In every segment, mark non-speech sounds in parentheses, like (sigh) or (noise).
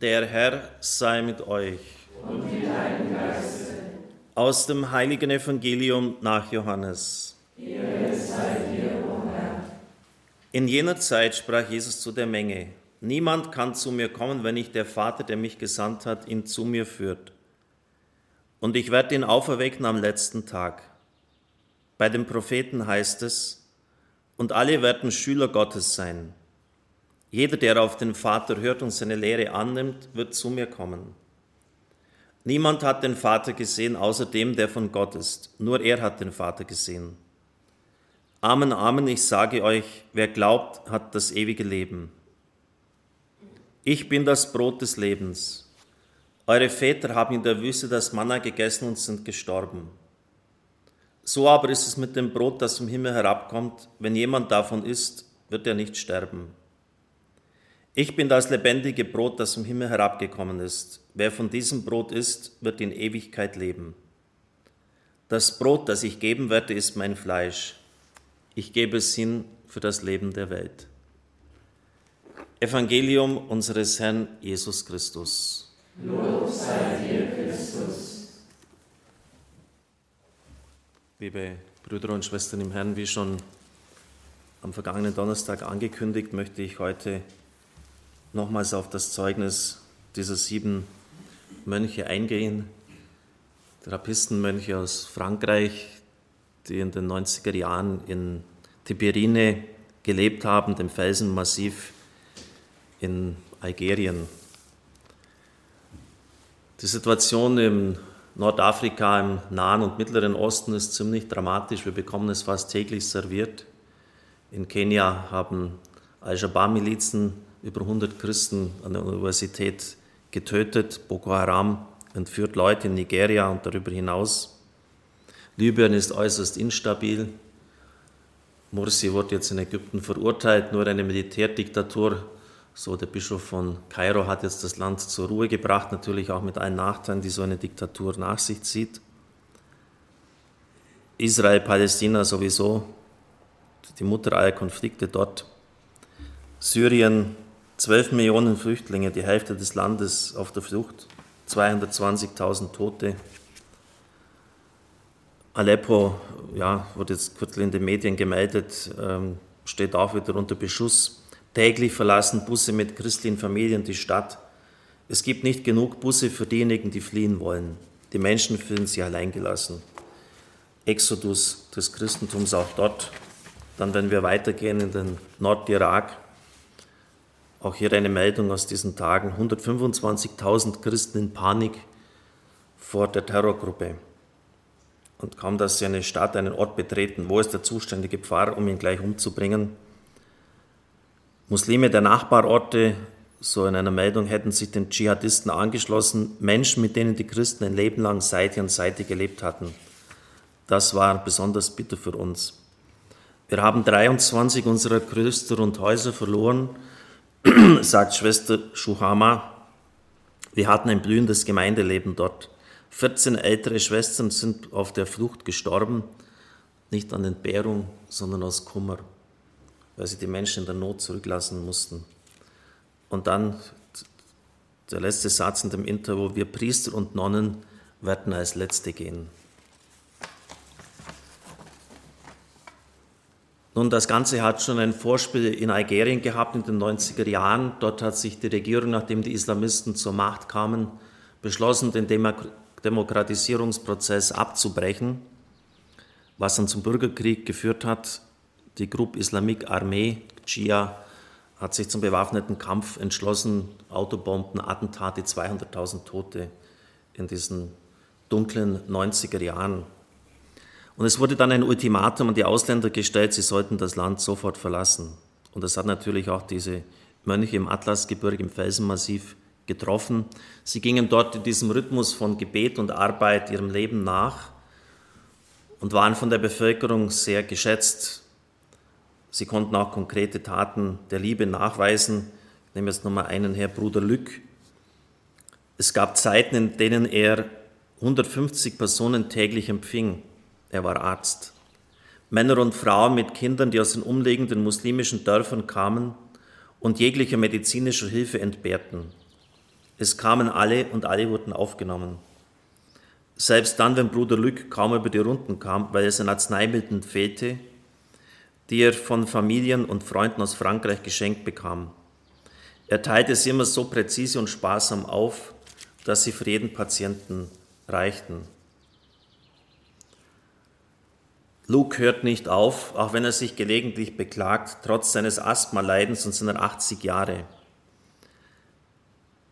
Der Herr sei mit euch. Und mit deinem Geiste. Aus dem heiligen Evangelium nach Johannes. Ehre sei dir, o Herr. In jener Zeit sprach Jesus zu der Menge: Niemand kann zu mir kommen, wenn nicht der Vater, der mich gesandt hat, ihn zu mir führt. Und ich werde ihn auferwecken am letzten Tag. Bei den Propheten heißt es, und alle werden Schüler Gottes sein. Jeder, der auf den Vater hört und seine Lehre annimmt, wird zu mir kommen. Niemand hat den Vater gesehen, außer dem, der von Gott ist. Nur er hat den Vater gesehen. Amen, Amen, ich sage euch, wer glaubt, hat das ewige Leben. Ich bin das Brot des Lebens. Eure Väter haben in der Wüste das Manna gegessen und sind gestorben. So aber ist es mit dem Brot, das vom Himmel herabkommt. Wenn jemand davon isst, wird er nicht sterben. Ich bin das lebendige Brot, das vom Himmel herabgekommen ist. Wer von diesem Brot isst, wird in Ewigkeit leben. Das Brot, das ich geben werde, ist mein Fleisch. Ich gebe es hin für das Leben der Welt. Evangelium unseres Herrn Jesus Christus. Lob sei dir, Christus. Liebe Brüder und Schwestern im Herrn, wie schon am vergangenen Donnerstag angekündigt, möchte ich heute nochmals auf das Zeugnis dieser sieben Mönche eingehen, Trappistenmönche aus Frankreich, die in den 90er Jahren in Tiberine gelebt haben, dem Felsenmassiv in Algerien. Die Situation im Nordafrika, im Nahen und Mittleren Osten ist ziemlich dramatisch. Wir bekommen es fast täglich serviert. In Kenia haben Al-Shabaab-Milizen über 100 Christen an der Universität getötet. Boko Haram entführt Leute in Nigeria und darüber hinaus. Libyen ist äußerst instabil. Morsi wurde jetzt in Ägypten verurteilt, nur eine Militärdiktatur. So, der Bischof von Kairo hat jetzt das Land zur Ruhe gebracht, natürlich auch mit allen Nachteilen, die so eine Diktatur nach sich zieht. Israel, Palästina sowieso, die Mutter aller Konflikte dort. Syrien, 12 Millionen Flüchtlinge, die Hälfte des Landes auf der Flucht, 220.000 Tote. Aleppo, ja, wurde jetzt kürzlich in den Medien gemeldet, ähm, steht auch wieder unter Beschuss. Täglich verlassen Busse mit christlichen Familien die Stadt. Es gibt nicht genug Busse für diejenigen, die fliehen wollen. Die Menschen fühlen sich alleingelassen. Exodus des Christentums auch dort. Dann, wenn wir weitergehen in den Nordirak, auch hier eine Meldung aus diesen Tagen. 125.000 Christen in Panik vor der Terrorgruppe. Und kaum, dass sie eine Stadt, einen Ort betreten, wo ist der zuständige Pfarrer, um ihn gleich umzubringen? Muslime der Nachbarorte, so in einer Meldung, hätten sich den Dschihadisten angeschlossen, Menschen, mit denen die Christen ein Leben lang Seite an Seite gelebt hatten. Das war besonders bitter für uns. Wir haben 23 unserer Klöster und Häuser verloren (clears throat) sagt Schwester Schuhama, wir hatten ein blühendes Gemeindeleben dort. 14 ältere Schwestern sind auf der Flucht gestorben, nicht an Entbehrung, sondern aus Kummer, weil sie die Menschen in der Not zurücklassen mussten. Und dann der letzte Satz in dem Interview, wir Priester und Nonnen werden als Letzte gehen. Nun, das Ganze hat schon ein Vorspiel in Algerien gehabt in den 90er Jahren. Dort hat sich die Regierung, nachdem die Islamisten zur Macht kamen, beschlossen, den Demokratisierungsprozess abzubrechen, was dann zum Bürgerkrieg geführt hat. Die Gruppe Islamique Armee, Dschia, hat sich zum bewaffneten Kampf entschlossen, Autobomben, Attentate, 200.000 Tote in diesen dunklen 90er Jahren. Und es wurde dann ein Ultimatum an die Ausländer gestellt, sie sollten das Land sofort verlassen. Und das hat natürlich auch diese Mönche im Atlasgebirge, im Felsenmassiv getroffen. Sie gingen dort in diesem Rhythmus von Gebet und Arbeit ihrem Leben nach und waren von der Bevölkerung sehr geschätzt. Sie konnten auch konkrete Taten der Liebe nachweisen. Ich nehme jetzt nochmal einen her, Bruder Lück. Es gab Zeiten, in denen er 150 Personen täglich empfing. Er war Arzt. Männer und Frauen mit Kindern, die aus den umliegenden muslimischen Dörfern kamen und jeglicher medizinischer Hilfe entbehrten. Es kamen alle und alle wurden aufgenommen. Selbst dann, wenn Bruder Lück kaum über die Runden kam, weil es an Arzneimitteln fehlte, die er von Familien und Freunden aus Frankreich geschenkt bekam. Er teilte sie immer so präzise und sparsam auf, dass sie für jeden Patienten reichten. Luke hört nicht auf, auch wenn er sich gelegentlich beklagt, trotz seines Asthma-Leidens und seiner 80 Jahre.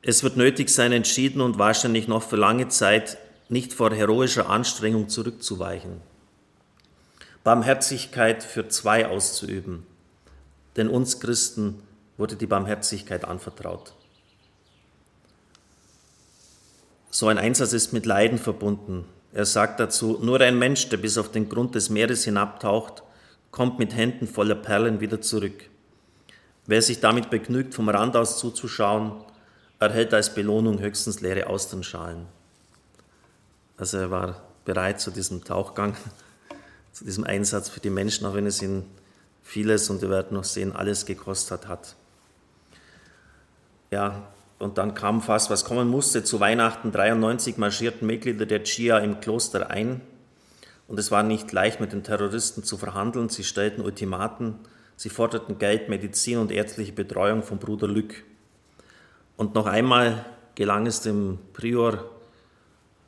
Es wird nötig sein, entschieden und wahrscheinlich noch für lange Zeit nicht vor heroischer Anstrengung zurückzuweichen. Barmherzigkeit für zwei auszuüben, denn uns Christen wurde die Barmherzigkeit anvertraut. So ein Einsatz ist mit Leiden verbunden, er sagt dazu, nur ein Mensch, der bis auf den Grund des Meeres hinabtaucht, kommt mit Händen voller Perlen wieder zurück. Wer sich damit begnügt, vom Rand aus zuzuschauen, erhält als Belohnung höchstens leere Austernschalen. Also er war bereit zu diesem Tauchgang, (laughs) zu diesem Einsatz für die Menschen, auch wenn es ihn vieles, und wir werden noch sehen, alles gekostet hat. Ja, und dann kam fast, was kommen musste. Zu Weihnachten 93 marschierten Mitglieder der Chia im Kloster ein. Und es war nicht leicht, mit den Terroristen zu verhandeln. Sie stellten Ultimaten. Sie forderten Geld, Medizin und ärztliche Betreuung von Bruder Lück. Und noch einmal gelang es dem Prior,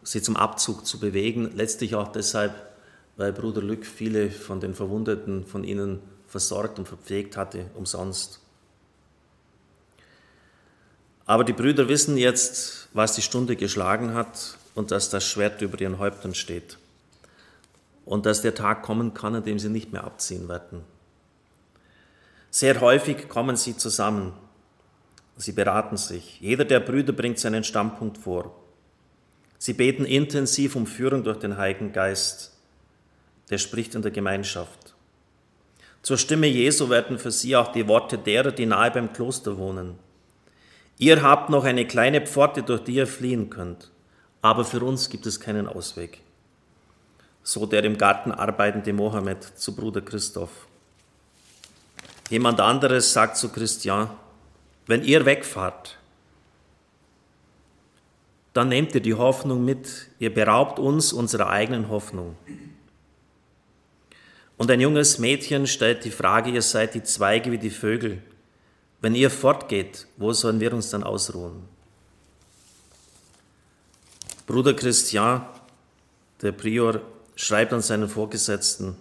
sie zum Abzug zu bewegen. Letztlich auch deshalb, weil Bruder Lück viele von den Verwundeten von ihnen versorgt und verpflegt hatte, umsonst. Aber die Brüder wissen jetzt, was die Stunde geschlagen hat und dass das Schwert über ihren Häuptern steht. Und dass der Tag kommen kann, an dem sie nicht mehr abziehen werden. Sehr häufig kommen sie zusammen. Sie beraten sich. Jeder der Brüder bringt seinen Standpunkt vor. Sie beten intensiv um Führung durch den Heiligen Geist. Der spricht in der Gemeinschaft. Zur Stimme Jesu werden für sie auch die Worte derer, die nahe beim Kloster wohnen. Ihr habt noch eine kleine Pforte, durch die ihr fliehen könnt, aber für uns gibt es keinen Ausweg. So der im Garten arbeitende Mohammed zu Bruder Christoph. Jemand anderes sagt zu Christian, wenn ihr wegfahrt, dann nehmt ihr die Hoffnung mit, ihr beraubt uns unserer eigenen Hoffnung. Und ein junges Mädchen stellt die Frage, ihr seid die Zweige wie die Vögel, wenn ihr fortgeht, wo sollen wir uns dann ausruhen? Bruder Christian, der Prior, schreibt an seinen Vorgesetzten,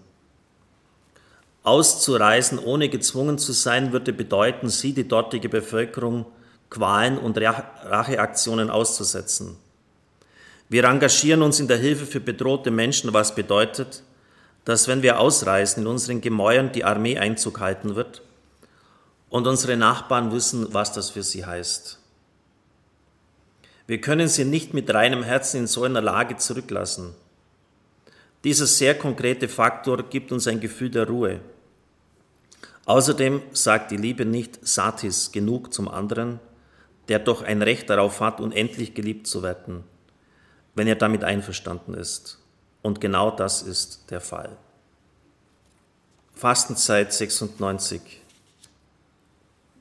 Auszureisen, ohne gezwungen zu sein, würde bedeuten, sie, die dortige Bevölkerung, Qualen und Racheaktionen auszusetzen. Wir engagieren uns in der Hilfe für bedrohte Menschen, was bedeutet, dass wenn wir ausreisen, in unseren Gemäuern die Armee Einzug halten wird und unsere Nachbarn wissen, was das für sie heißt. Wir können sie nicht mit reinem Herzen in so einer Lage zurücklassen. Dieser sehr konkrete Faktor gibt uns ein Gefühl der Ruhe. Außerdem sagt die Liebe nicht Satis genug zum anderen, der doch ein Recht darauf hat, unendlich geliebt zu werden, wenn er damit einverstanden ist. Und genau das ist der Fall. Fastenzeit 96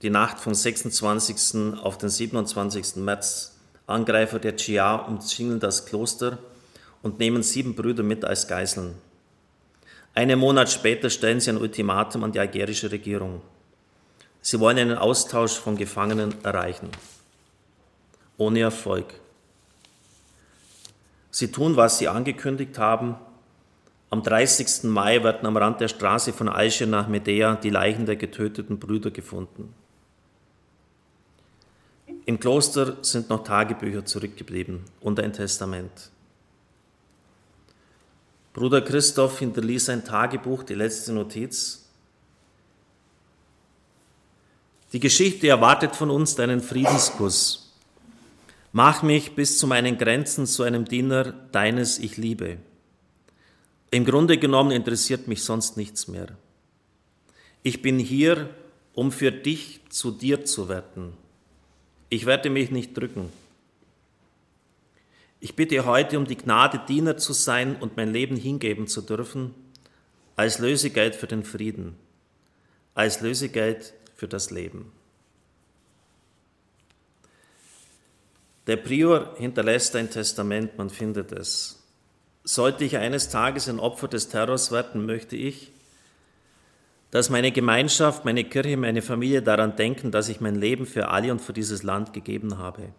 die Nacht vom 26. auf den 27. März. Angreifer der Chia umzingeln das Kloster und nehmen sieben Brüder mit als Geiseln. Einen Monat später stellen sie ein Ultimatum an die algerische Regierung. Sie wollen einen Austausch von Gefangenen erreichen. Ohne Erfolg. Sie tun, was sie angekündigt haben. Am 30. Mai werden am Rand der Straße von Alger nach Medea die Leichen der getöteten Brüder gefunden. Im Kloster sind noch Tagebücher zurückgeblieben und ein Testament. Bruder Christoph hinterließ ein Tagebuch, die letzte Notiz. Die Geschichte erwartet von uns deinen Friedenskuss. Mach mich bis zu meinen Grenzen zu einem Diener deines Ich liebe. Im Grunde genommen interessiert mich sonst nichts mehr. Ich bin hier, um für dich zu dir zu werden ich werde mich nicht drücken. Ich bitte heute um die Gnade, Diener zu sein und mein Leben hingeben zu dürfen, als Lösegeld für den Frieden, als Lösegeld für das Leben. Der Prior hinterlässt ein Testament, man findet es. Sollte ich eines Tages ein Opfer des Terrors werden, möchte ich, dass meine Gemeinschaft, meine Kirche, meine Familie daran denken, dass ich mein Leben für alle und für dieses Land gegeben habe.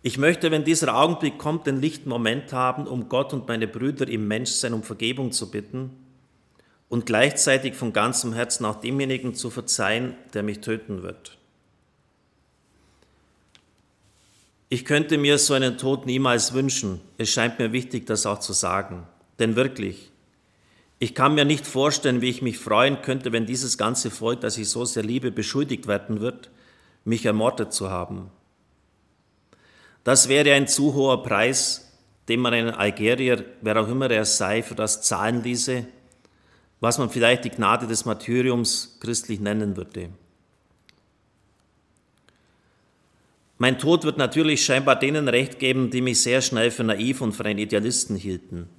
Ich möchte, wenn dieser Augenblick kommt, den lichten Moment haben, um Gott und meine Brüder im Menschsein um Vergebung zu bitten und gleichzeitig von ganzem Herzen auch demjenigen zu verzeihen, der mich töten wird. Ich könnte mir so einen Tod niemals wünschen. Es scheint mir wichtig, das auch zu sagen. Denn wirklich, ich kann mir nicht vorstellen, wie ich mich freuen könnte, wenn dieses ganze Volk, das ich so sehr liebe, beschuldigt werden wird, mich ermordet zu haben. Das wäre ein zu hoher Preis, den man einen Algerier, wer auch immer er sei, für das zahlen ließe, was man vielleicht die Gnade des Martyriums christlich nennen würde. Mein Tod wird natürlich scheinbar denen recht geben, die mich sehr schnell für naiv und für einen Idealisten hielten.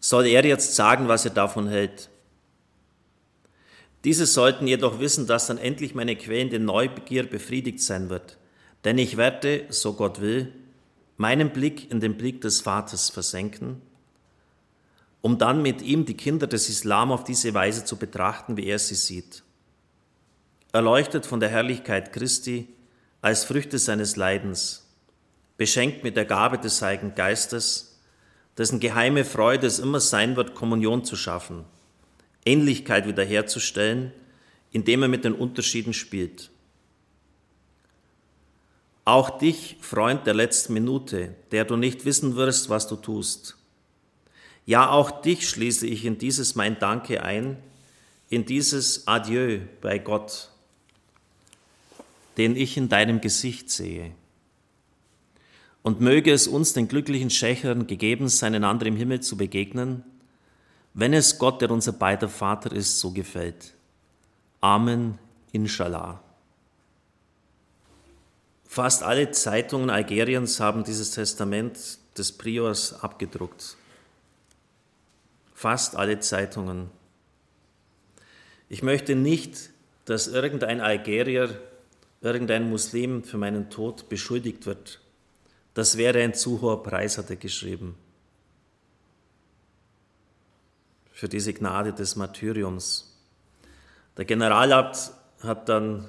Soll er jetzt sagen, was er davon hält? Diese sollten jedoch wissen, dass dann endlich meine quälende Neubegier befriedigt sein wird. Denn ich werde, so Gott will, meinen Blick in den Blick des Vaters versenken, um dann mit ihm die Kinder des Islam auf diese Weise zu betrachten, wie er sie sieht. Erleuchtet von der Herrlichkeit Christi als Früchte seines Leidens, beschenkt mit der Gabe des Heiligen Geistes, dessen geheime Freude es immer sein wird, Kommunion zu schaffen, Ähnlichkeit wiederherzustellen, indem er mit den Unterschieden spielt. Auch dich, Freund der letzten Minute, der du nicht wissen wirst, was du tust. Ja, auch dich schließe ich in dieses mein Danke ein, in dieses Adieu bei Gott, den ich in deinem Gesicht sehe. Und möge es uns, den glücklichen Schächern, gegeben sein, einander im Himmel zu begegnen, wenn es Gott, der unser beider Vater ist, so gefällt. Amen, inshallah. Fast alle Zeitungen Algeriens haben dieses Testament des Priors abgedruckt. Fast alle Zeitungen. Ich möchte nicht, dass irgendein Algerier, irgendein Muslim für meinen Tod beschuldigt wird. Das wäre ein zu hoher Preis, hat er geschrieben. Für diese Gnade des Martyriums. Der Generalabt hat dann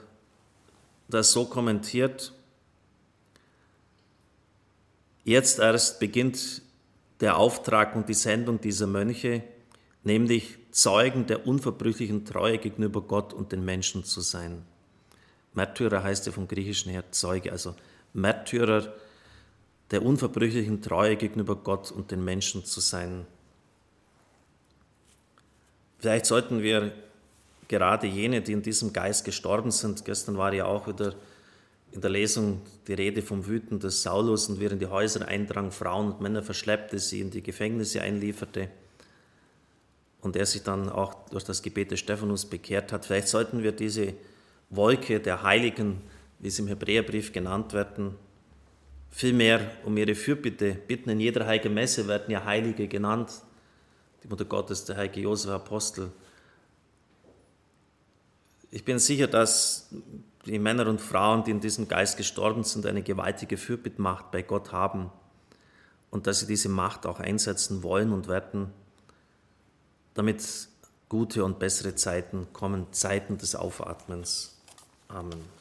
das so kommentiert, Jetzt erst beginnt der Auftrag und die Sendung dieser Mönche, nämlich Zeugen der unverbrüchlichen Treue gegenüber Gott und den Menschen zu sein. Märtyrer heißt ja vom Griechischen her Zeuge, also Märtyrer der unverbrüchlichen Treue gegenüber Gott und den Menschen zu sein. Vielleicht sollten wir gerade jene, die in diesem Geist gestorben sind, gestern war ja auch wieder in der Lesung die Rede vom Wüten des Saulus und in die Häuser eindrang, Frauen und Männer verschleppte, sie in die Gefängnisse einlieferte und er sich dann auch durch das Gebet des Stephanus bekehrt hat. Vielleicht sollten wir diese Wolke der Heiligen, wie sie im Hebräerbrief genannt werden, vielmehr um ihre Fürbitte bitten. In jeder heiligen Messe werden ja Heilige genannt. Die Mutter Gottes, der heilige Josef Apostel. Ich bin sicher, dass die Männer und Frauen, die in diesem Geist gestorben sind, eine gewaltige Fürbittmacht bei Gott haben und dass sie diese Macht auch einsetzen wollen und werden, damit gute und bessere Zeiten kommen, Zeiten des Aufatmens. Amen.